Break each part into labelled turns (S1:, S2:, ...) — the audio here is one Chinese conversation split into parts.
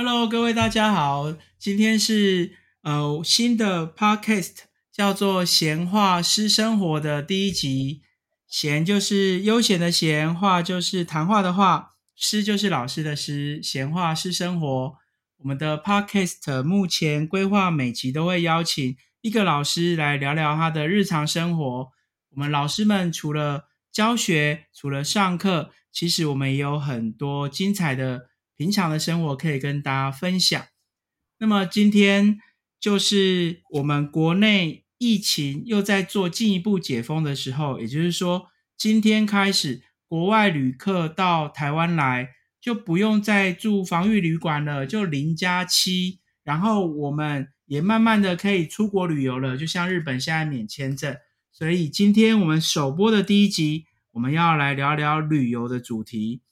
S1: Hello，各位大家好，今天是呃新的 Podcast，叫做“闲话私生活”的第一集。闲就是悠闲的闲，话就是谈话的话，诗就是老师的诗。闲话私生活，我们的 Podcast 目前规划每集都会邀请一个老师来聊聊他的日常生活。我们老师们除了教学，除了上课，其实我们也有很多精彩的。平常的生活可以跟大家分享。那么今天就是我们国内疫情又在做进一步解封的时候，也就是说，今天开始，国外旅客到台湾来就不用再住防御旅馆了，就零加七，然后我们也慢慢的可以出国旅游了，就像日本现在免签证。所以今天我们首播的第一集，我们要来聊聊旅游的主题。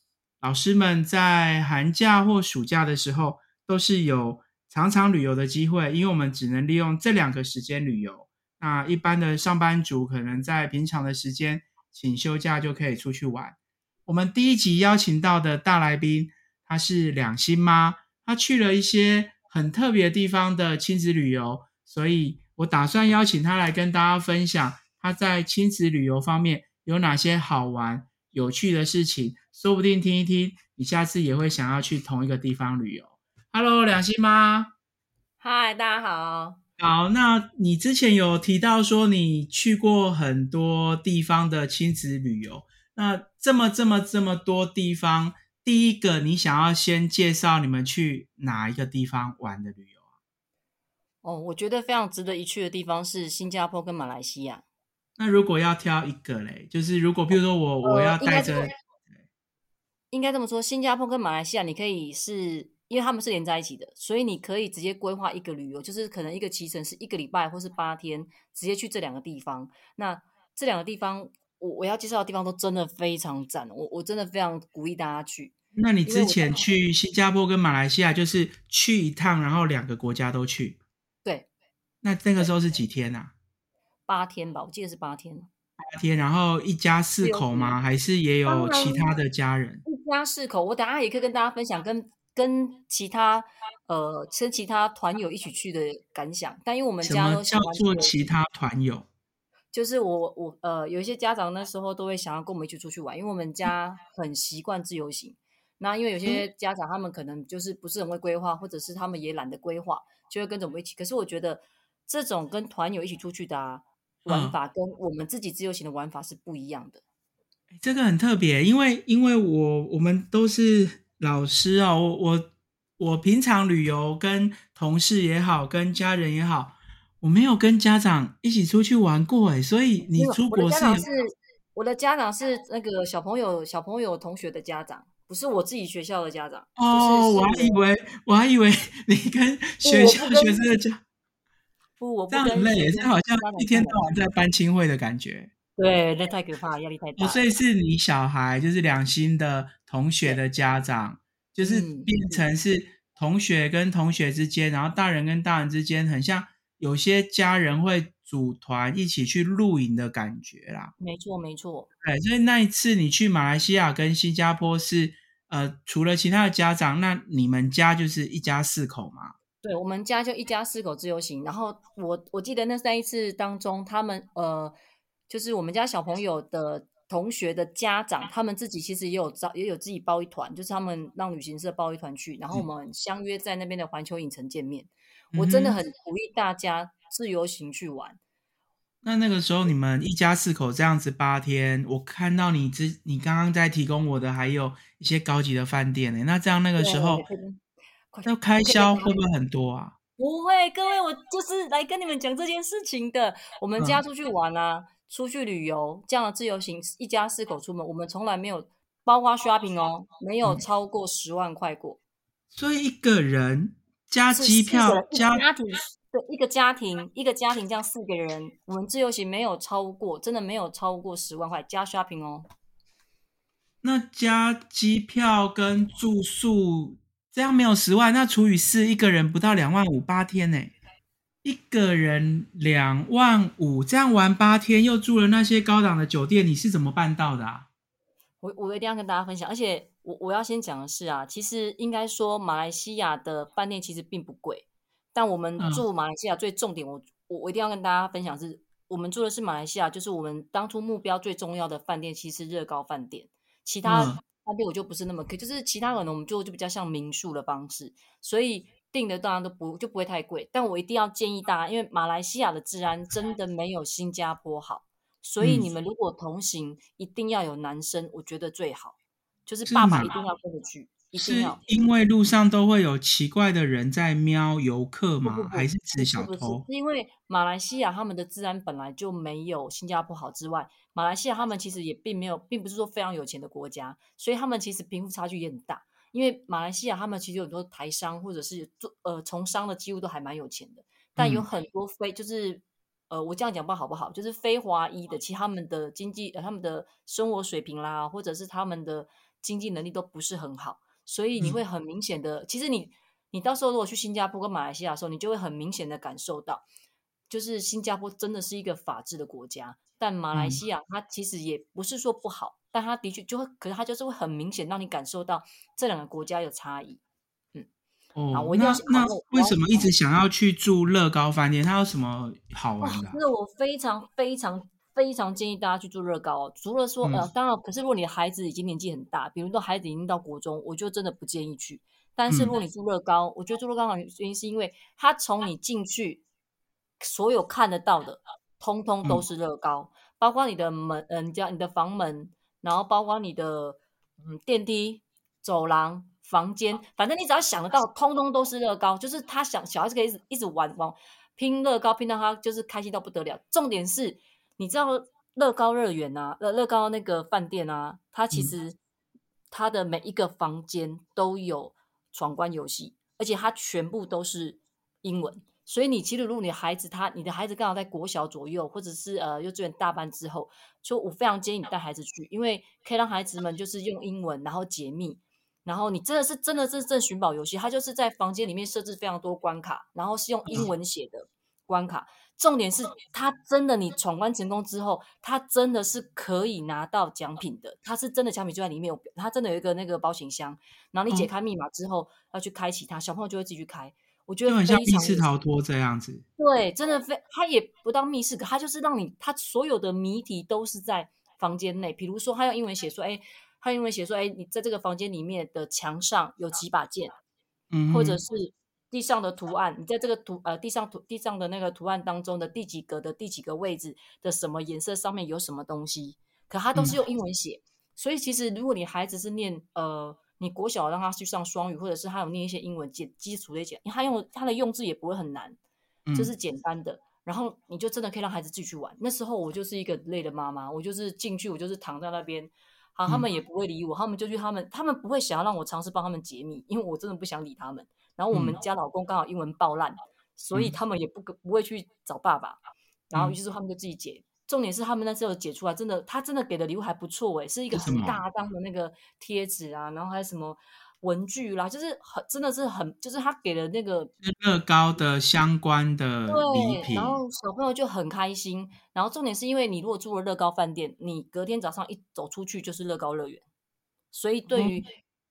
S1: 老师们在寒假或暑假的时候，都是有常常旅游的机会，因为我们只能利用这两个时间旅游。那一般的上班族可能在平常的时间请休假就可以出去玩。我们第一集邀请到的大来宾，她是两星妈，她去了一些很特别地方的亲子旅游，所以我打算邀请她来跟大家分享她在亲子旅游方面有哪些好玩、有趣的事情。说不定听一听，你下次也会想要去同一个地方旅游。Hello，两星妈，
S2: 嗨，大家好。
S1: 好，那你之前有提到说你去过很多地方的亲子旅游，那这么这么这么多地方，第一个你想要先介绍你们去哪一个地方玩的旅游啊？
S2: 哦，我觉得非常值得一去的地方是新加坡跟马来西亚。
S1: 那如果要挑一个嘞，就是如果比如说我我要带着。
S2: 应该这么说，新加坡跟马来西亚，你可以是因为他们是连在一起的，所以你可以直接规划一个旅游，就是可能一个行程是一个礼拜或是八天，直接去这两个地方。那这两个地方，我我要介绍的地方都真的非常赞，我我真的非常鼓励大家去。
S1: 那你之前去新加坡跟马来西亚，就是去一趟，然后两个国家都去？
S2: 对。
S1: 那那个时候是几天啊？
S2: 八天吧，我记得是八天。
S1: 八天，然后一家四口吗？还是也有其他的家人？
S2: 一家四口，我等下也可以跟大家分享跟跟其他呃跟其他团友一起去的感想。但因为我们家都
S1: 叫做其他团友，
S2: 就是我我呃有一些家长那时候都会想要跟我们一起出去玩，因为我们家很习惯自由行。那因为有些家长他们可能就是不是很会规划，或者是他们也懒得规划，就会跟着我们一起。可是我觉得这种跟团友一起出去的。啊。玩法跟我们自己自由行的玩法是不一样的，
S1: 这个很特别，因为因为我我们都是老师啊，我我我平常旅游跟同事也好，跟家人也好，我没有跟家长一起出去玩过哎，所以你出国是？
S2: 我的家长是那个小朋友小朋友同学的家长，不是我自己学校的家长
S1: 哦，我还以为我还以为你跟学校学生的家。
S2: 不，我
S1: 这样很累，这好像一天到晚在班亲会的感觉。
S2: 对，那太可怕，压力太大。
S1: 所以是你小孩，就是两星的同学的家长，就是变成是同学跟同学之间，然后大人跟大人之间，很像有些家人会组团一起去露营的感觉啦。
S2: 没错，没错。
S1: 对，所以那一次你去马来西亚跟新加坡是，呃，除了其他的家长，那你们家就是一家四口嘛？
S2: 对我们家就一家四口自由行，然后我我记得那那一次当中，他们呃，就是我们家小朋友的同学的家长，他们自己其实也有招，也有自己包一团，就是他们让旅行社包一团去，然后我们相约在那边的环球影城见面。我真的很鼓励大家自由行去玩。
S1: 那那个时候你们一家四口这样子八天，我看到你之你刚刚在提供我的还有一些高级的饭店呢。那这样那个时候。那开销会不会很多啊？
S2: 不会，各位，我就是来跟你们讲这件事情的。我们家出去玩啊，出去旅游这样的自由行，一家四口出门，我们从来没有包括 shopping 哦，没有超过十万块过。
S1: 所以一个人加机票加
S2: 家庭，对一个家庭一个家庭这样四个人，我们自由行没有超过，真的没有超过十万块加 shopping 哦。
S1: 那加机票跟住宿。这样没有十万，那除以四，一个人不到两万五，八天呢？一个人两万五，这样玩八天，又住了那些高档的酒店，你是怎么办到的啊？
S2: 我我一定要跟大家分享，而且我我要先讲的是啊，其实应该说马来西亚的饭店其实并不贵，但我们
S1: 嗯
S2: 住马来西亚最重点，我我我一定要跟大家分享是，我们住的是马来西亚，就是我们当初目标最重要的饭店，其实是乐高饭店，其他
S1: 嗯
S2: 饭店我就不是那么可以，就是其他可能我们就就比较像民宿的方式，所以订的当然都不就不会太贵，但我一定要建议大家，因为马来西亚的治安真的没有新加坡好，所以
S1: 嗯。
S2: 你们如果同行，一定要有男生，我觉得最好，就是
S1: 是
S2: 爸爸一定要跟着去，一定
S1: 是。因为路上都会有奇怪的人在瞄游客吗？
S2: 不不不，
S1: 还是
S2: 是
S1: 小偷？
S2: 是因为马来西亚他们的治安本来就没有新加坡好之外，马来西亚他们其实也并没有，并不是说非常有钱的国家，所以他们其实贫富差距也很大。因为马来西亚他们其实有很多台商或者是做呃从商的，几乎都还蛮有钱的，但有
S1: 嗯
S2: 很多非就是呃我这样讲不好不好，就是非华裔的，其实他们的经济呃他们的生活水平啦，或者是他们的经济能力都不是很好，所以你
S1: 嗯
S2: 会很明显的，其实你你到时候如果去新加坡跟马来西亚的时候，你就会很明显的感受到，就是新加坡真的是一个法治的国家，但马来
S1: 嗯
S2: 西亚它其实也不是说不好，但它的确就会，可是它就是会很明显让你感受到这两个国家有差异。好
S1: 哦
S2: 我，一定要
S1: 那为什么一直想要去住乐高饭店？它有什么好玩的啊？
S2: 真的我非常非常非常建议大家去做乐高哦。除了说呃
S1: 嗯，
S2: 当然，可是如果你的孩子已经年纪很大，比如说孩子已经到国中，我就真的不建议去。但是
S1: 嗯
S2: 如果你做乐高，我觉得做乐高的原因是因为它从你进去，所有看得到的，通通都
S1: 嗯
S2: 是乐高，包括你的门，嗯、你家你的房门，然后包括你的嗯电梯、走廊、房间，反正你只要想得到，通通都是乐高。就是他想小孩子可以一直一直玩玩拼乐高，拼到他就是开心到不得了。重点是，你知道乐高乐园啊，乐乐高那个饭店啊，它其
S1: 嗯
S2: 实它的每一个房间都有闯关游戏，而且它全部都是英文。所以你其实如果你孩子他你的孩子刚好在国小左右，或者是呃幼稚园大班之后，就我非常建议你带孩子去，因为可以让孩子们就是用英文然后解密，然后你真的是真的是正寻宝游戏，它就是在房间里面设置非常多关卡，然后是用英文写的关卡。重点是他真的你闯关成功之后，他真的是可以拿到奖品的，他是真的奖品就在里面有，它真的有一个那个保险箱，然后你解
S1: 哦
S2: 开密码之后要去开启它，小朋友就会自己去开。我觉得
S1: 就很像密室逃脱这样子。
S2: 对，真的非，他也不当密室，可它就是让你，他所有的谜题都是在房间内。比如说，他用英文写说，哎，它用英文写说，哎，你在这个房间里面的墙上有几把剑，
S1: 嗯，
S2: 或者是地上的图案，你在这个图呃地上图地上的那个图案当中的第几格的第几个位置的什么颜色上面有什么东西，可它都是
S1: 嗯
S2: 用英文写。所以其实如果你孩子是念呃。你国小让他去上双语，或者是他有念一些英文基基础的简，他用他的用字也不会很难，
S1: 嗯
S2: 就是简单的，然后你就真的可以让孩子自己去玩。那时候我就是一个累的妈妈，我就是进去，我就是躺在那边，好，他们也不会理我，他们就去他们，他们不会想要让我尝试帮他们解密，因为我真的不想理他们。然后我们
S1: 嗯。
S2: 家老公刚好英文爆烂，所以
S1: 嗯。
S2: 他们也不不会去找爸爸，然后
S1: 嗯。
S2: 于是他们就自己解。重点是他们那时候解出来，真的，他真的给的礼物还不错诶，是一个很大张的那个贴纸啊，然后还有什么文具啦，就是很真的是很，就是他给了那个
S1: 乐高的相关的礼，品
S2: 然。后小朋友就很开心。然后重点是因为你如果住了乐高饭店，你隔天早上一走出去就是乐高乐园，所以对于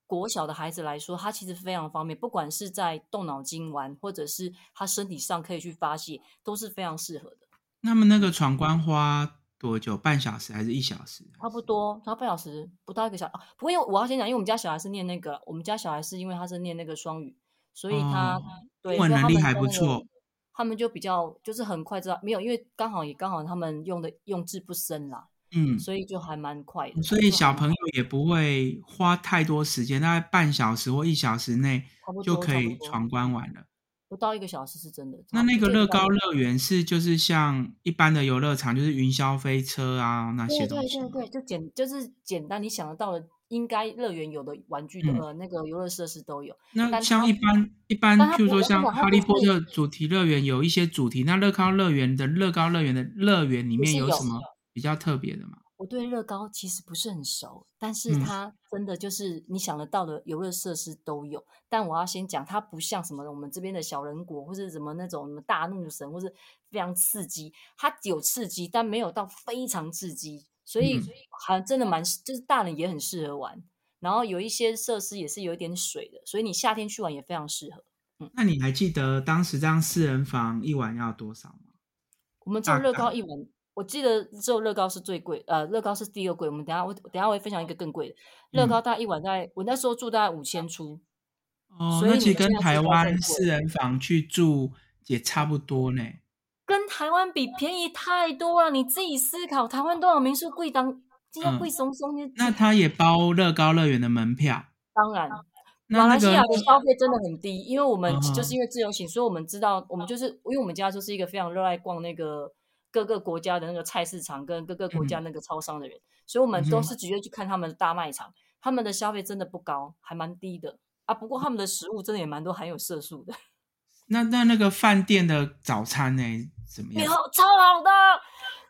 S2: 国小的孩子来说，他其实非常方便，不管是在动脑筋玩，或者是他身体上可以去发泄，都是非常适合的。
S1: 那么那个闯关花多久？半小时还是一小时？
S2: 差不多，差半小时不到一个小时、啊。不过因为我要先讲，因为我们家小孩是念那个，我们家小孩是因为他是念那个双语，所以他、
S1: 哦
S2: 对
S1: 英文能力还不错。
S2: 他们就比较就是很快知道，没有，因为刚好也刚好他们用的用字不深啦，
S1: 嗯，
S2: 所以就还蛮快的。
S1: 所以小朋友也不会花太多时间，大概半小时或一小时内就可以闯关完了。
S2: 不到一个小时是真的。
S1: 那那个乐高乐园是就是像一般的游乐场，就是云霄飞车啊那些东西吗。
S2: 对对对，就简就是简单，你想得到的，应该乐园有的玩具的、
S1: 嗯
S2: 呃那个游乐设施都有。
S1: 那像一般一般，
S2: 但它
S1: 譬如说
S2: 不是我它
S1: 像哈利波特主题乐园有一些主题，那乐高乐园的乐高乐园的乐园里面
S2: 有
S1: 什么比较特别的吗？
S2: 我对乐高其实不是很熟，但是
S1: 嗯
S2: 它真的就是你想得到的游乐设施都有。但我要先讲，它不像什么我们这边的小人国，或是什么那种什么大怒神，或是非常刺激。它有刺激，但没有到非常刺激，所以
S1: 嗯
S2: 好像真的蛮就是大人也很适合玩。然后有一些设施也是有一点水的，所以你夏天去玩也非常适合。
S1: 嗯那你还记得当时这样四人房一晚要多少吗？
S2: 我们只有乐高一晚，我记得只有乐高是最贵，呃，乐高是第二贵。我们等下我等下我会分享一个更贵的，乐
S1: 嗯
S2: 高大概一晚在我那时候住大概五千出，
S1: 哦，
S2: 所以
S1: 那其实跟台湾四人房去住也差不多呢。
S2: 跟台湾比便宜太多了。你自己思考，台湾多少民宿贵当，今天
S1: 嗯
S2: 贵松松，你
S1: 那它也包乐高乐园的门票。
S2: 当然。
S1: 那那个
S2: 马来西亚的消费真的很低，因为我们就是因为自由行，所以我们知道，我们就是因为我们家就是一个非常热爱逛那个各个国家的那个菜市场跟各个国家那个超商的人，所以我们都是直接去看他们的大卖场，他们的消费真的不高，还蛮低的啊。不过他们的食物真的也蛮多含有色素的，
S1: 那那那个饭店的早餐呢？怎么样？
S2: 超好的，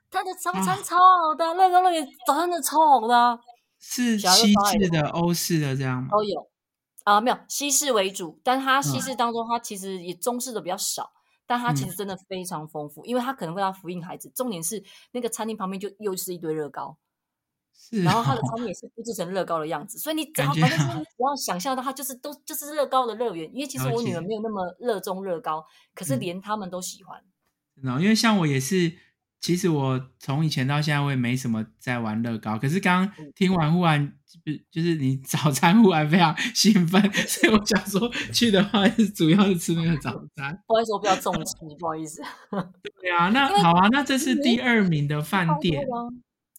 S2: 他的早餐
S1: 啊
S2: 超好的，那个那个早餐真的超好的啊、
S1: 是西式的、欧式的这样吗？
S2: 都有啊，没有西式为主，但它西
S1: 嗯
S2: 式当中，它其实也中式的比较少，但它其
S1: 嗯
S2: 实真的非常丰富，因为它可能会要福音孩子。重点是那个餐厅旁边就又是一堆乐高，
S1: 是
S2: 然后它的
S1: 哦
S2: 餐厅也是布置成乐高的样子，所以你只要反正就是你只要想象到它就是都就是乐高的乐园。因为其实我女儿
S1: 解
S2: 没有那么热衷乐高，可是
S1: 嗯
S2: 连他们都喜欢。
S1: 真的哦，因为像我也是，其实我从以前到现在我也没什么在玩乐高，可是刚听完忽然就就是你早餐忽然非常兴奋，所以我想说去的话是主要是吃那个早餐。
S2: 不好意思，我比较重视，不好意思。
S1: 对啊，那好啊，那这是
S2: 嗯
S1: 第二名的饭店，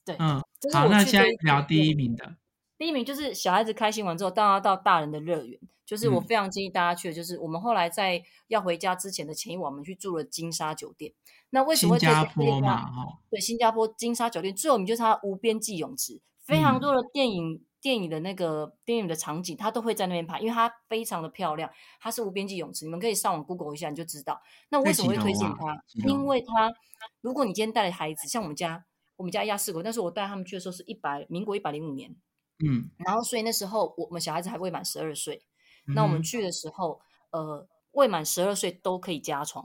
S2: 对，
S1: 嗯，好，那现在聊第一名的，
S2: 第一名就是小孩子开心完之后，当然要到大人的乐园。就是我
S1: 嗯
S2: 非常建议大家去的，就是我们后来在要回家之前的前一晚，我们去住了金沙酒店。那为什么
S1: 新加
S2: 会推荐推荐
S1: 坡嘛，
S2: 它？
S1: 哈，
S2: 对，新加坡金沙酒店最有名就是它的无边际泳池，非常
S1: 嗯
S2: 多的电影、电影的那个电影的场景，它都会在那边拍，因为它非常的漂亮。它是无边际泳池，你们可以上网 Google 一下，你就知道。那为什么会推荐它？因为它，如果你今天带了孩子，像我们家，我们家一家四口，但是我带他们去的时候是一百民国一百零五年，
S1: 嗯，
S2: 然后所以那时候我们小孩子还未满十二岁，那我们
S1: 嗯
S2: 去的时候，呃，未满十二岁都可以加床，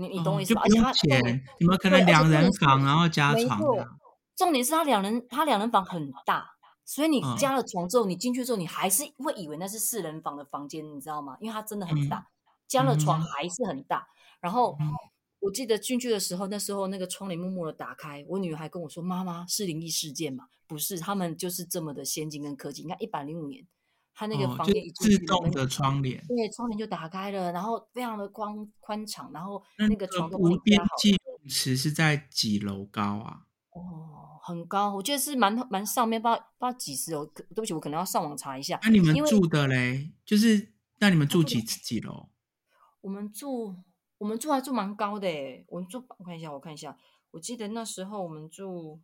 S2: 你你懂我意思吧？
S1: 哦就不用钱，你们可能两人房然后加床这样，
S2: 重点是他两人他两人房很大，所以你
S1: 嗯
S2: 加了床之后，你进去之后，你还是会以为那是四人房的房间，你知道吗？因为它真的很大，加了床
S1: 嗯
S2: 还是很大。然后
S1: 嗯
S2: 我记得进去的时候，那时候那个窗帘默默的打开，我女儿还跟我说：“妈妈，是灵异事件吗？”不是，他们就是这么的先进跟科技。你看，一百零五年，它那个房间
S1: 自动的窗帘，
S2: 对，窗帘就打开了，然后非常的宽宽敞，然后
S1: 那
S2: 那个床都帮
S1: 无。边际泳池是在几楼高啊？
S2: 哦，很高，我记得是蛮蛮上面，不知道不知道几十楼。可对不起，我可能要上网查一下。
S1: 那你们住的嘞，就是那你们住
S2: 住
S1: 几几楼？
S2: 我们住我们住还住蛮高的诶，我们住我看一下，我看一下，我记得那时候我们住，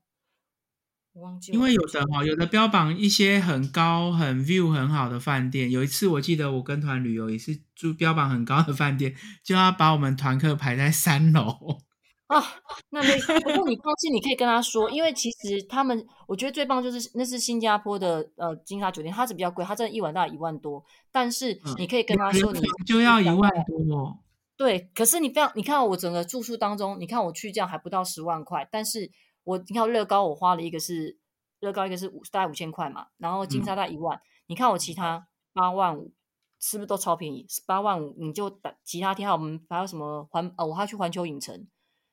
S2: 我忘记我
S1: 因为有的哈，有的标榜一些很高、很 view 很好的饭店。有一次我记得我跟团旅游也是住标榜很高的饭店，就要把我们团客排在三楼。
S2: 啊，那没，不过你放心，你可以跟他说，因为其实他们，我觉得最棒就是那是新加坡的呃金沙酒店，它是比较贵，它真的一晚大概一万多，但是
S1: 嗯
S2: 你可以跟他说你
S1: 就要一万多哦。
S2: 对，可是你非常，你看我整个住宿当中，你看我去这样还不到十万块，但是我你看乐高我花了一个是乐高一个是五大概五千块嘛，然后金
S1: 嗯
S2: 沙大概一万，你看我其他八万五，是不是都超便宜？八万五你就打其他天还我们还有什么环哦我还要去环球影城，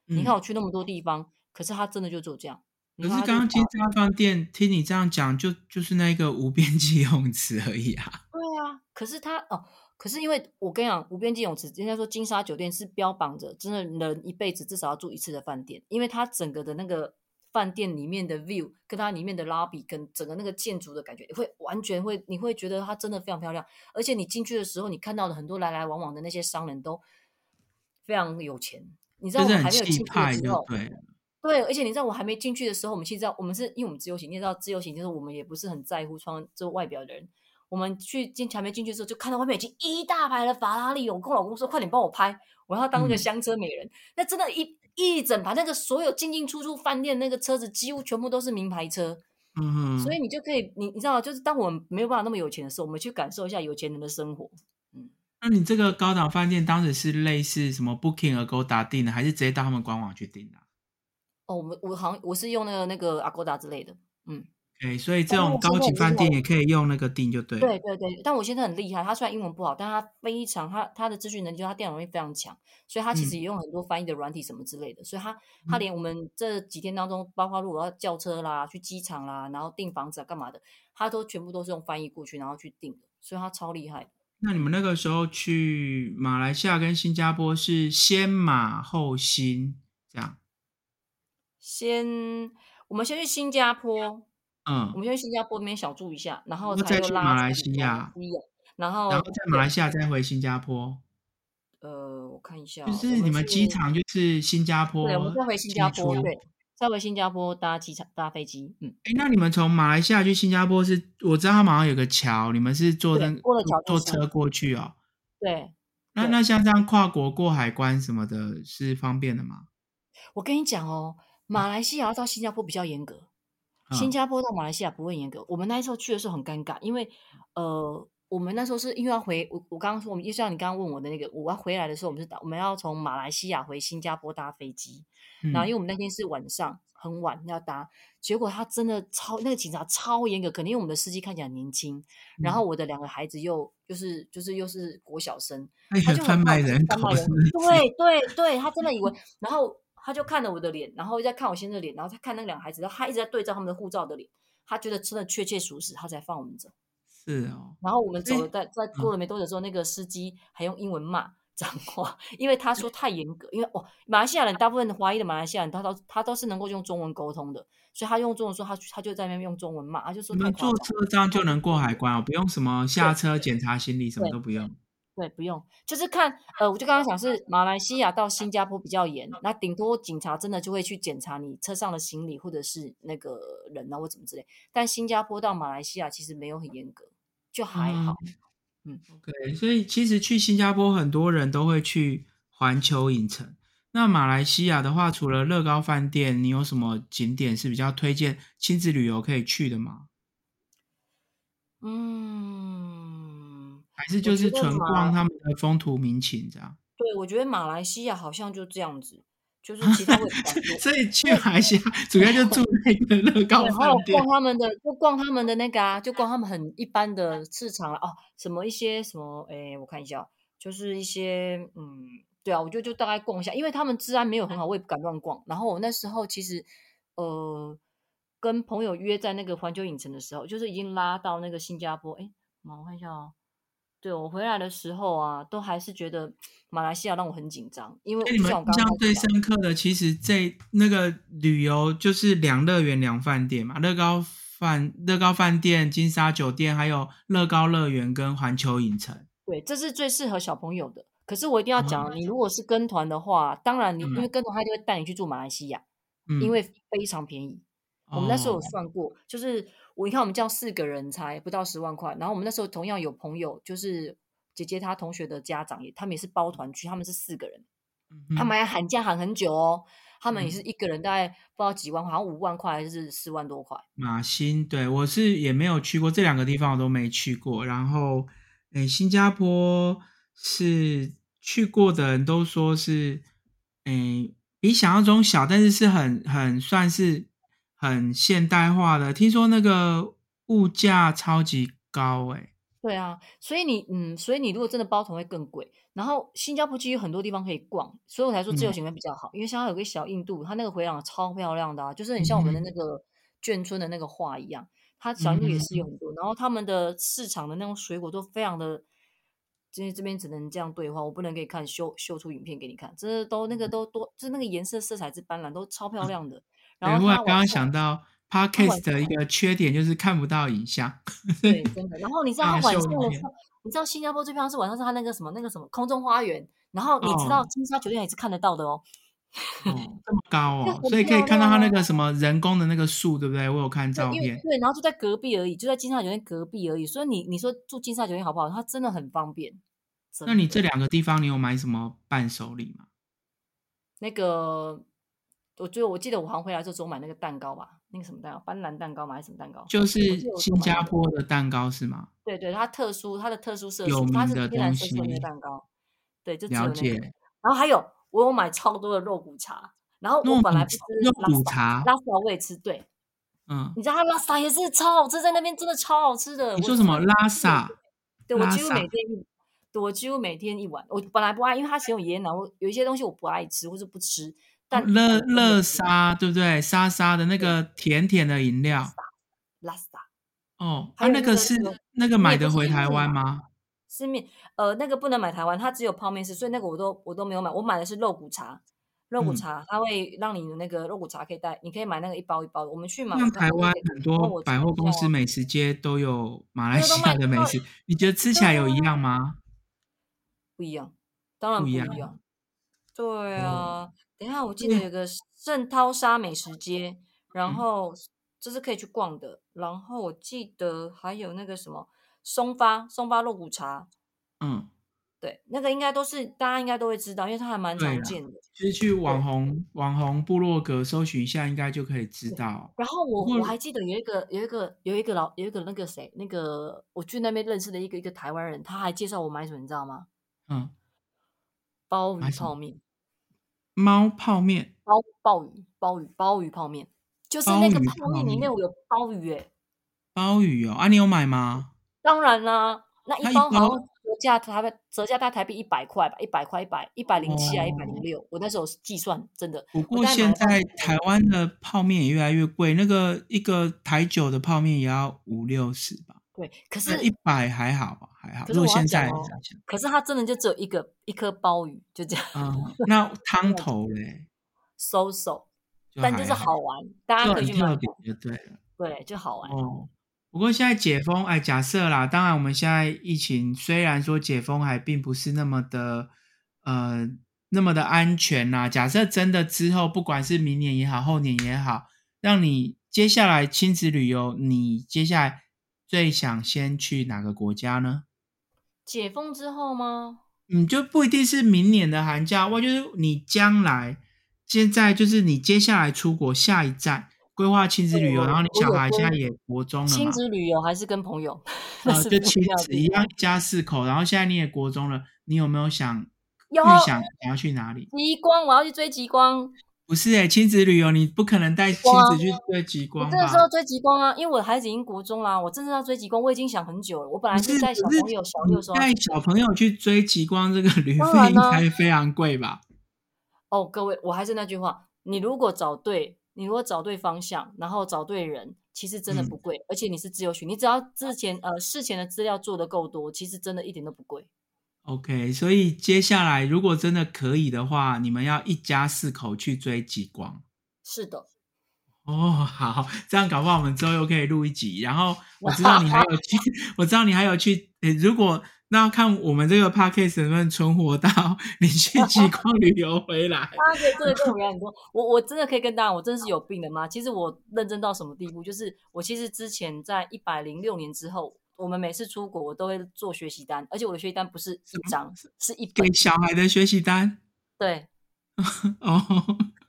S2: 你看
S1: 嗯
S2: 我去那么多地方，可是他真的就只有这样。
S1: 可是刚刚金沙饭店听你这样讲，就就是那个无边际泳池而已啊。
S2: 对啊，可是他哦，可是因为我跟你讲，无边际泳池，人家说金沙酒店是标榜着真的人一辈子至少要住一次的饭店，因为它整个的那个饭店里面的 view 跟它里面的 lobby 跟整个那个建筑的感觉，你会完全会你会觉得它真的非常漂亮，而且你进去的时候，你看到的很多来来往往的那些商人都非常有钱，你知道我们还没有进去的时候，
S1: 对。
S2: 对，而且你知道我还没进去的时候，我们其实知道我们是因为我们自由行，你也知道自由行就是我们也不是很在乎穿这外表的人。我们去进还没进去的时候，就看到外面已经一大排的法拉利，我跟我老公说：“快点帮我拍，我要当那个
S1: 嗯
S2: 香车美人。那真的一，一整排那个所有进进出出饭店那个车子，几乎全部都是名牌车。
S1: 嗯哼，
S2: 所以你就可以，你你知道，就是当我们没有办法那么有钱的时候，我们去感受一下有钱人的生活。
S1: 嗯那你这个高档饭店当时是类似什么 Booking Agoda 订的，还是直接到他们官网去订的啊？
S2: 哦，我们我好像我是用那个那个 Agoda 之类的，嗯，
S1: OK，所以这种高级饭店也可以用那个订就对了。
S2: 对对对，但我先生很厉害，他虽然英文不好，但他非常他他的资讯能力，就他电脑能力非常强，所以他其实
S1: 嗯
S2: 也用很多翻译的软体什么之类的，所以他他连我们这几天当中，包括如果要叫车啦、去机场啦，然后订房子啊干嘛的，他都全部都是用翻译过去，然后去订的，所以他超厉害的。
S1: 那你们那个时候去马来西亚跟新加坡是先马后新这样？
S2: 先我们先去新加坡，我
S1: 嗯，
S2: 们先去新加坡那边小住一下，然后
S1: 再
S2: 才又拉
S1: 去马来西亚
S2: 然后
S1: 然后在马来，西亚。再回新加坡，
S2: 呃，我看一下哦，
S1: 就是你们机场就是新加坡
S2: 对，我们再回新加坡，对，再回新加坡搭机场搭飞机，嗯，
S1: 哎，那你们从马来西亚去新加坡是，我知道他马上有个桥，你们是坐
S2: 对，
S1: 那
S2: 过了桥
S1: 坐，车过去哦？
S2: 对
S1: 那。那。像这样跨国过海关什么的，是方便的吗？
S2: 我跟你讲哦，
S1: 嗯。
S2: 马来西亚要到新加坡比较严格，新
S1: 嗯
S2: 加坡到马来西亚不会严格。我们那时候去的时候很尴尬，因为呃，我们那时候是因为要回我我刚刚说，我们就像你刚刚问我的那个，我要回来的时候，我们是打我们要从马来西亚回新加坡搭飞机，然后因
S1: 嗯
S2: 为我们那天是晚上很晚要搭，结果他真的超那个警察超严格，可能因为我们的司机看起来年轻，然后
S1: 嗯，
S2: 我的两个孩子又就是就是又是国小生，
S1: 那
S2: 他就
S1: 贩卖
S2: 我是贩卖
S1: 人？
S2: 对对对，他真的以为，然后他就看了我的脸，然后再看我先生的脸，然后再看那两个孩子，然后他一直在对照他们的护照的脸，他觉得真的确切属实，他才放我们走。
S1: 是哦，
S2: 然后我们走了，在在过
S1: 嗯
S2: 了没多久之后，那个司机还用英文骂脏话，因为他说太严格，因为哦，马来西亚人大部分的华裔的马来西亚人，他都他都是能够用中文沟通的，所以他用中文说，他他就在那边用中文骂，他就说
S1: 你们坐车这样就能过海关哦，不用什么下车检查行李，什么都不用。
S2: 对，不用，就是看，呃，我就刚刚讲是马来西亚到新加坡比较严，那顶多警察真的就会去检查你车上的行李或者是那个人啊或怎么之类，但新加坡到马来西亚其实没有很严格，就还好，
S1: 嗯
S2: 嗯
S1: ，，OK，所以其实去新加坡很多人都会去环球影城。那马来西亚的话，除了乐高饭店，你有什么景点是比较推荐亲子旅游可以去的吗？
S2: 嗯，
S1: 还是就是纯逛他们的风土民情这样？
S2: 对，我觉得马来西亚好像就这样子，就是其他
S1: 所以去马来西亚主要就住那个乐高
S2: 对，还有
S1: 饭店
S2: 逛。他们的，就逛他们的那个啊，就逛他们很一般的市场了哦，什么一些什么，哎，我看一下哦，就是一些嗯，对啊，我就就大概逛一下，因为他们治安没有很好，我也不敢乱逛。然后我那时候其实呃，跟朋友约在那个环球影城的时候，就是已经拉到那个新加坡，哎，妈，我看一下哦。对我回来的时候啊，都还是觉得马来西亚让我很紧张，因为
S1: 那你们印象最深刻的，其实这那个旅游就是两乐园两饭店嘛，乐高饭乐高饭店、金沙酒店，还有乐高乐园跟环球影城。
S2: 对，这是最适合小朋友的。可是我一定要
S1: 哦
S2: 讲，你如果是跟团的话，当然你因为
S1: 嗯
S2: 跟团，他就会带你去住马来西亚，
S1: 嗯，
S2: 因为非常便宜。我们那时候有
S1: 哦，
S2: 算过，就是我你看我们这样四个人才不到十万块，然后我们那时候同样有朋友，就是姐姐她同学的家长也，他们也是包团去，他们是四个人，
S1: 嗯
S2: 他们还喊价喊很久哦，他们也
S1: 嗯
S2: 是一个人大概不知道几万块，好像五万块还是四万多块。
S1: 马新，对我是也没有去过这两个地方，我都没去过。然后，诶，新加坡是去过的人都说是，诶，比想象中小，但是是很很算是很现代化的。听说那个物价超级高、诶。
S2: 对啊，所以你嗯，所以你如果真的包团会更贵。然后新加坡其实有很多地方可以逛，所以我才说自由
S1: 嗯
S2: 行会比较好。因为像它有个小印度，它那个回廊超漂亮的啊，就是很像
S1: 嗯
S2: 我们的那个眷村的那个画一样。它小印度也是有很多，然后他们的市场的那种水果都非常的，这这边只能这样对话，我不能给你看秀秀出影片给你看，这都那个都多，就是那个颜色色彩之斑斓，都超漂亮的。然
S1: 对，
S2: 后
S1: 忽然刚刚想到
S2: 晚
S1: ，Podcast 的一个缺点就是看不到影像。
S2: 对，真的。然后你知道 晚上的时候，你知道新加坡最漂亮是晚上是它那个什么那个什么空中花园，然后你知道
S1: 哦
S2: 金沙酒店也是看得到的哦。
S1: 哦，这么高哦，所以可以看到它那个什么人工的那个树，对不对？我有看照片。
S2: 对，然后就在隔壁而已，就在金沙酒店隔壁而已。所以你你说住金沙酒店好不好？它真的很方便。
S1: 那你这两个地方，你有买什么伴手礼吗？
S2: 那个，我觉得我记得我好像回来之后只有买那个蛋糕吧，那个什么蛋糕，斑斓蛋糕吗？还是什么蛋糕？
S1: 就是新加。坡的蛋糕是吗？
S2: 对对，它特殊，它的特殊色
S1: 有
S2: 素，它是天然
S1: 东
S2: 色素的蛋糕。对，就只有那个。
S1: 解。
S2: 然后还有，我有买超多的肉骨茶。然后我本来不吃
S1: 肉骨茶，
S2: 拉萨我也吃，对，
S1: 嗯，
S2: 你知道它拉萨也是超好吃，在那边真的超好吃的。我
S1: 你说什么拉萨？
S2: 对我几乎每天一，对我几乎每天一碗。我本来不爱，因为它只有椰奶，我有一些东西我不爱吃或者不吃。但
S1: 乐乐
S2: 吃
S1: 沙对不对？沙沙的那个甜甜的饮料
S2: 拉萨
S1: 哦，
S2: 它那个
S1: 啊那个是
S2: 那个
S1: 那个买
S2: 面不是
S1: 得回台湾吗？
S2: 是面，呃，那个不能买台湾，它只有泡面是，所以那个我都我都没有买。我买的是肉骨茶，肉骨
S1: 嗯
S2: 茶它会让你的那个肉骨茶可以带，你可以买那个一包一包的。我们去买，
S1: 像台湾很多百货公司、美食街都有马来西亚的美食，你觉得吃起来有一样吗？
S2: 不一样，当然不一
S1: 样
S2: 样。对
S1: 哦
S2: 啊，等一下，我记得有个圣淘沙美食街，然
S1: 嗯
S2: 后这是可以去逛的。然后我记得还有那个什么松发松发肉骨茶，
S1: 嗯，
S2: 对，那个应该都是大家应该都会知道，因为它还蛮常见的。
S1: 就是去网红网红部落格搜寻一下，应该就可以知道。
S2: 然后我我还记得有一个有一个有一个老有一个那个谁那个我去那边认识的一个一个台湾人，他还介绍我买什么，你知道吗？
S1: 嗯，
S2: 鲍鱼泡面，
S1: 猫泡面，
S2: 鲍鲍鱼鲍鱼鲍鱼泡面，就是那个
S1: 鲍鱼
S2: 泡面
S1: 泡面
S2: 里面我有鲍鱼诶、
S1: 鲍鱼哦，啊，你有买吗？
S2: 当然啦，那
S1: 它一
S2: 一包好像折价台币折价大概台币一百块吧，一百块一百一百零七啊，一百零
S1: 哦
S2: 六，我那时候计算真的。
S1: 不过
S2: 大概买
S1: 现在台湾的泡面也越来越贵，那个一个台酒的泡面也要五六十吧，
S2: 对，可
S1: 那
S2: 是
S1: 一百还好吧，还好。
S2: 可是
S1: 现在
S2: 哦，可是它真的就只有一个一颗鲍鱼，就这样
S1: 嗯，那汤头嘞，
S2: 收手，
S1: 就
S2: 但就是
S1: 好，
S2: 玩，大家可以去买买
S1: 特别，就对了。
S2: 对，就好玩。
S1: 哦，不过现在解封，哎，假设啦，当然我们现在疫情虽然说解封还并不是那么的呃那么的安全啦，假设真的之后不管是明年也好，后年也好，让你接下来亲子旅游，你接下来最想先去哪个国家呢？
S2: 解封之后吗？
S1: 嗯，就不一定是明年的寒假，哇，就是你将来现在就是你接下来出国下一站规划亲子旅游，然后你小孩现在也国中了嘛，
S2: 亲子旅游还是跟朋友？那
S1: 呃，就亲子一样，一家四口，然后现在你也国中了，你有没有想
S2: 有
S1: 预想想要去哪里？
S2: 极光，我要去追极光。
S1: 不是诶、亲子旅游你不可能带亲子去追极
S2: 我
S1: 光
S2: 真的是要？追极光啊，因为我的孩子已经国中啦，我真的要追极光，我已经想很久了。我本来
S1: 是，
S2: 带小朋友小
S1: 你
S2: 六的时候
S1: 带小朋友去追极光，这个 旅费应该非常贵吧？
S2: 哦，各位，我还是那句话，你如果找对，你如果找对方向，然后找对人，其实真的
S1: 嗯
S2: 不贵，而且你是自由行，你只要之前呃事前的资料做的够多，其实真的一点都不贵。
S1: OK，所以接下来如果真的可以的话，你们要一家四口去追极光。
S2: 是的，
S1: 哦，好，这样搞不好我们之后又可以录一集。然后 我知道你还有去，我知道你还有去。诶，如果那要看我们这个 podcast 能不能存活到你去极光 旅游回来。
S2: 大家可以真的跟我聊很多。我我真的可以跟大家，我真的是有病的吗？其实我认真到什么地步，就是我其实之前在一百零六年之后，我们每次出国我都会做学习单，而且我的学习单不是一张，是一本
S1: 给。小孩的学习单
S2: 对，
S1: 哦，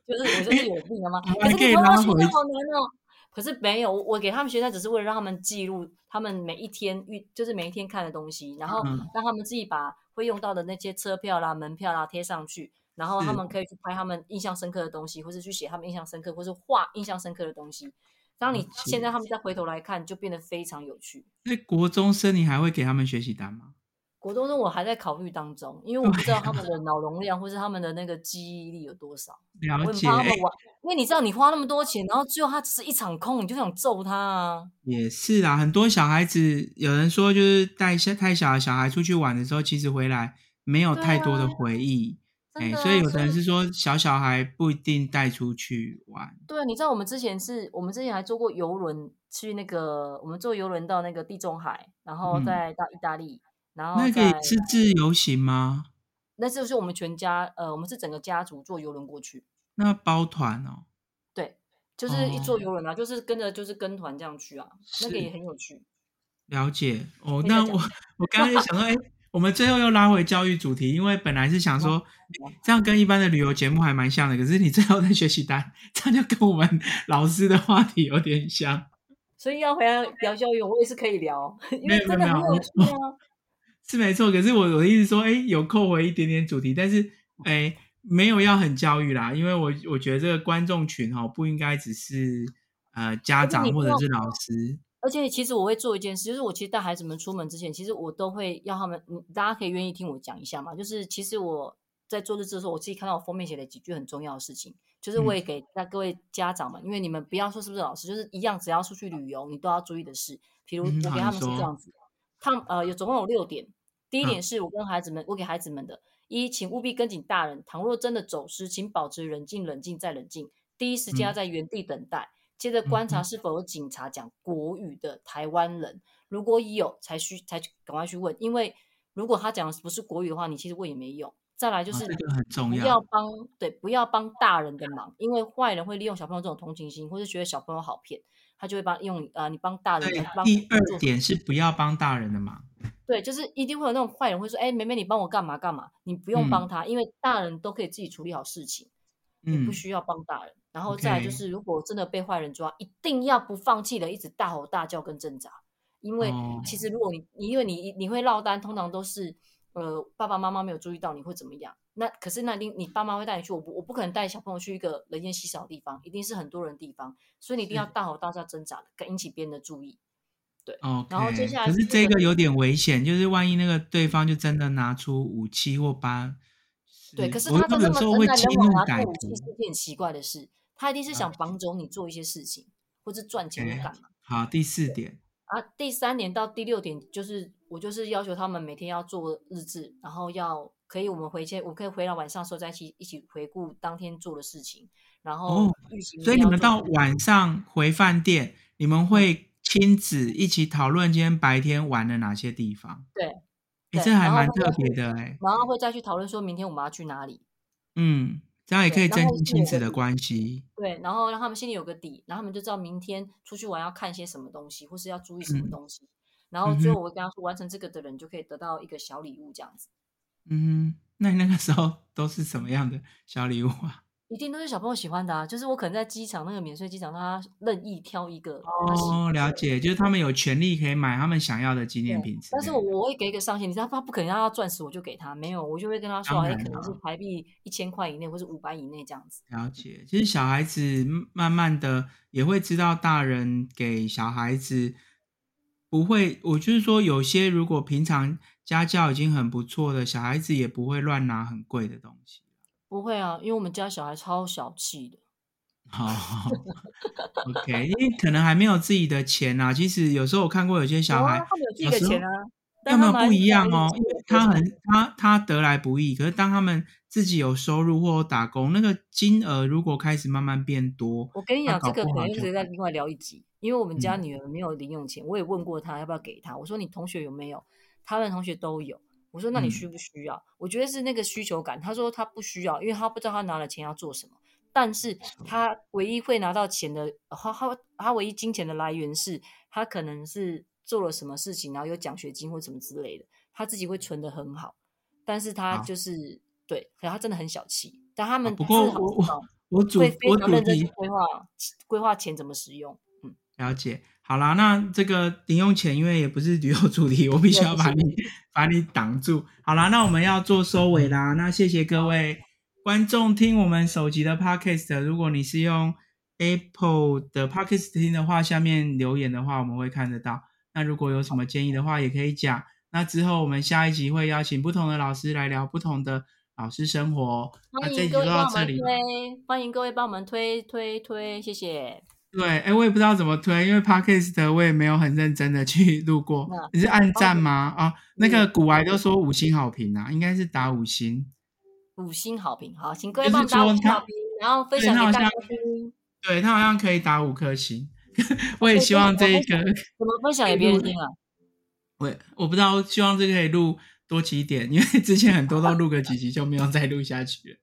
S2: 就是我就是有病了吗？
S1: 可
S2: 是你
S1: 拉回
S2: 学单好难哦。可是没有，我我给他们学单只是为了让他们记录他们每一天遇，就是每一天看的东西，然后
S1: 嗯
S2: 让他们自己把会用到的那些车票啦、门票啦贴上去，然后他
S1: 是
S2: 们可以去拍他们印象深刻的东西，或是去写他们印象深刻，或是画印象深刻的东西。当你现在他们再回头来看，就变得非常有趣。
S1: 那国中生你还会给他们学习单吗？
S2: 国中生我还在考虑当中，因为我不知道他们的脑容量或是他们的那个记忆力有多少。
S1: 了解，诶
S2: 怕他们玩，因为你知道你花那么多钱，然后最后他只是一场空，你就想揍他啊！
S1: 也是啊。很多小孩子，有人说就是带小太小的小孩出去玩的时候，其实回来没有太多的
S2: 啊
S1: 回忆。哎、所以有的人是说小小孩不一定带出去玩。
S2: 对啊，你知道我们之前是我们之前还坐过游轮去那个，我们坐游轮到那个地中海，然后
S1: 嗯
S2: 再到意大利，然后
S1: 那个是自由行吗？
S2: 那就是我们全家呃，我们是整个家族坐游轮过去，
S1: 那包团哦，
S2: 对，就是一坐
S1: 哦
S2: 游轮啊，就是跟着就是跟团这样去啊，那个也很有趣。
S1: 了解哦。那我我刚才想说，哎、我们最后又拉回教育主题，因为本来是想说，这样跟一般的旅游节目还蛮像的，可是你最后的学习单，这样就跟我们老师的话题有点像。
S2: 所以要回来聊教育，我也是可以聊，因为真的很
S1: 没有没有
S2: 有趣啊。
S1: 是没错，可是我我的意思说，哎、有扣回一点点主题，但是哎、没有要很教育啦，因为我我觉得这个观众群哈、不应该只是呃家长或者是老师。
S2: 而且其实我会做一件事，就是我其实带孩子们出门之前，其实我都会要他们，嗯，大家可以愿意听我讲一下嘛。就是其实我在做日志的时候，我自己看到我封面写了几句很重要的事情，就是我也给那各位家长们，因为你们不要说是不是老师，就是一样，只要出去旅游，你都要注意的事。比如我给他们是这样子，他们呃有总共有六点。第一点是我跟孩子们，我给孩子们的：一，请务必跟紧大人，倘若真的走失，请保持冷静、冷静再冷静，第一时间要在原地等待。接着观察是否有警察讲国语的台湾人，如果有，才需才赶快去问，因为如果他讲的不是国语的话，你其实问也没用。再来就是
S1: 这个很重要，
S2: 不要帮对，不要帮大人的忙，因为坏人会利用小朋友这种同情心，或是觉得小朋友好骗，他就会帮用呃你帮大人。
S1: 第二点是不要帮大人的忙，
S2: 对，就是一定会有那种坏人会说，哎，妹妹你帮我干嘛干嘛，你不用帮他，因为大人都可以自己处理好事情，你不需要帮大人。然后再就是，如果真的被坏人抓，一定要不放弃的，一直大吼大叫跟挣扎。因为其实如果你你因为你你会落单，通常都是呃爸爸妈妈没有注意到你会怎么样。那可是那定你爸妈会带你去，我不我不可能带小朋友去一个人烟稀少的地方，一定是很多人地方，所以你一定要大吼大叫挣扎的，引起别人的注意。对，然后接下来
S1: 可是这个有点危险，就是万一那个对方就真的拿出武器或把，
S2: 对，可是他这么
S1: 时候会激怒歹
S2: 徒，是件奇怪的事。他一定是想绑走你做一些事情，或者赚钱或干嘛。
S1: 好，第四点
S2: 啊，第三点到第六点就是我就是要求他们每天要做日志，然后要可以我们回去，我可以回到晚上的时候再一起一起回顾当天做的事情，然后
S1: 所以你们到晚上回饭店，你们会亲子一起讨论今天白天玩了哪些地方？
S2: 对，
S1: 你这还蛮特别的哎。
S2: 然后会再去讨论说明天我们要去哪里？
S1: 嗯。这样也可以增进亲子的关系。
S2: 对，然后让他们心里有个底，然后他们就知道明天出去玩要看些什么东西，或是要注意什么东西。然后最后我会跟他说，完成这个的人就可以得到一个小礼物，这样子。
S1: 嗯，那你那个时候都是什么样的小礼物啊？
S2: 一定都是小朋友喜欢的啊！就是我可能在机场那个免税机场，让他任意挑一个。
S1: 哦，了解，就是他们有权利可以买他们想要的纪念品。
S2: 但是我我会给一个上限，你知道他不可能让他钻石，我就给他没有，我就会跟他说，哎，可能是台币一千块以内，或是五百以内这样子。
S1: 了解，其实小孩子慢慢的也会知道，大人给小孩子不会，我就是说，有些如果平常家教已经很不错的小孩子，也不会乱拿很贵的东西。
S2: 不会啊，因为我们家小孩超小气的。
S1: 好，OK，因为可能还没有自己的钱啊。其实有时候我看过有些小孩，
S2: 他们有自己的钱啊，
S1: 有没有不一样哦？因为他很他他得来不易，可是当他们自己有收入或打工，那个金额如果开始慢慢变多，
S2: 我跟你讲，这个可能就是在另外聊一集。因为我们家女儿没有零用钱，我也问过她要不要给她。我说你同学有没有？他们同学都有。我说：“那你需不需要？”我觉得是那个需求感。他说他不需要，因为他不知道他拿了钱要做什么。但是他唯一会拿到钱的，他他他唯一金钱的来源是他可能是做了什么事情，然后有奖学金或什么之类的，他自己会存的很好。但是他就是对，可他真的很小气。但他们
S1: 不过我我主
S2: 会非常认真规划规划钱怎么使用。嗯，
S1: 了解。好啦，那这个零用钱，因为也不是旅游主题，我必须要把你 把你挡住。好啦，那我们要做收尾啦。那谢谢各位观众听我们首集的 podcast。如果你是用 Apple 的 podcast 听的话，下面留言的话，我们会看得到。那如果有什么建议的话，也可以讲。那之后我们下一集会邀请不同的老师来聊不同的老师生活。
S2: 欢迎各位帮我们推，欢迎各位帮我们推推推，谢谢。
S1: 对，哎，我也不知道怎么推，因为 podcast 我也没有很认真的去录过。你是按赞吗？啊，那个古玩都说五星好评啊，应该是打五星。
S2: 五星好评，好，请各位帮打五星好评，然后分享给大家听。
S1: 对他好像可以打五颗星，我也希望这一个
S2: 怎么分享给别人听啊？
S1: 我我不知道，希望这个可以录多几点，因为之前很多都录个几集就没有再录下去了。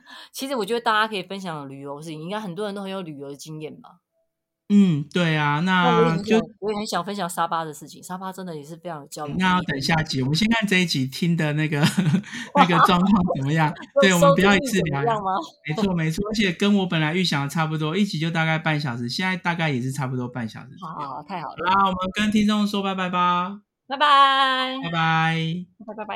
S2: 其实我觉得大家可以分享旅游事情，应该很多人都很有旅游的经验吧。
S1: 嗯，对啊，那就
S2: 我也很想分享沙巴的事情。沙巴真的也是非常有教育。
S1: 那要等下集，我们先看这一集听的那个 那个状况怎么样？对，我们不要一次聊。没错没错，而且跟我本来预想的差不多，一集就大概半小时，现在大概也是差不多半小时。
S2: 好，太好了。
S1: 那我们跟听众说拜拜吧。
S2: 拜拜，
S1: 拜拜，
S2: 拜拜拜。